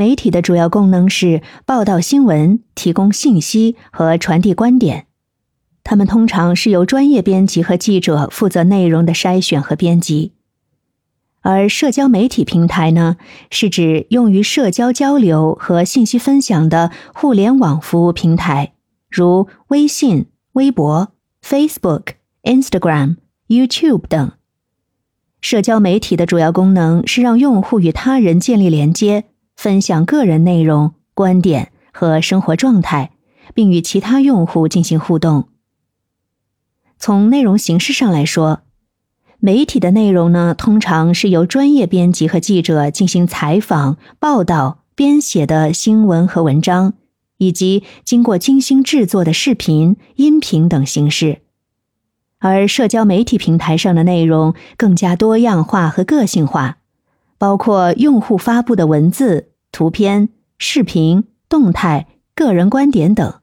媒体的主要功能是报道新闻、提供信息和传递观点。他们通常是由专业编辑和记者负责内容的筛选和编辑。而社交媒体平台呢，是指用于社交交流和信息分享的互联网服务平台，如微信、微博、Facebook、Instagram、YouTube 等。社交媒体的主要功能是让用户与他人建立连接。分享个人内容、观点和生活状态，并与其他用户进行互动。从内容形式上来说，媒体的内容呢，通常是由专业编辑和记者进行采访、报道、编写的新闻和文章，以及经过精心制作的视频、音频等形式。而社交媒体平台上的内容更加多样化和个性化，包括用户发布的文字。图片、视频、动态、个人观点等。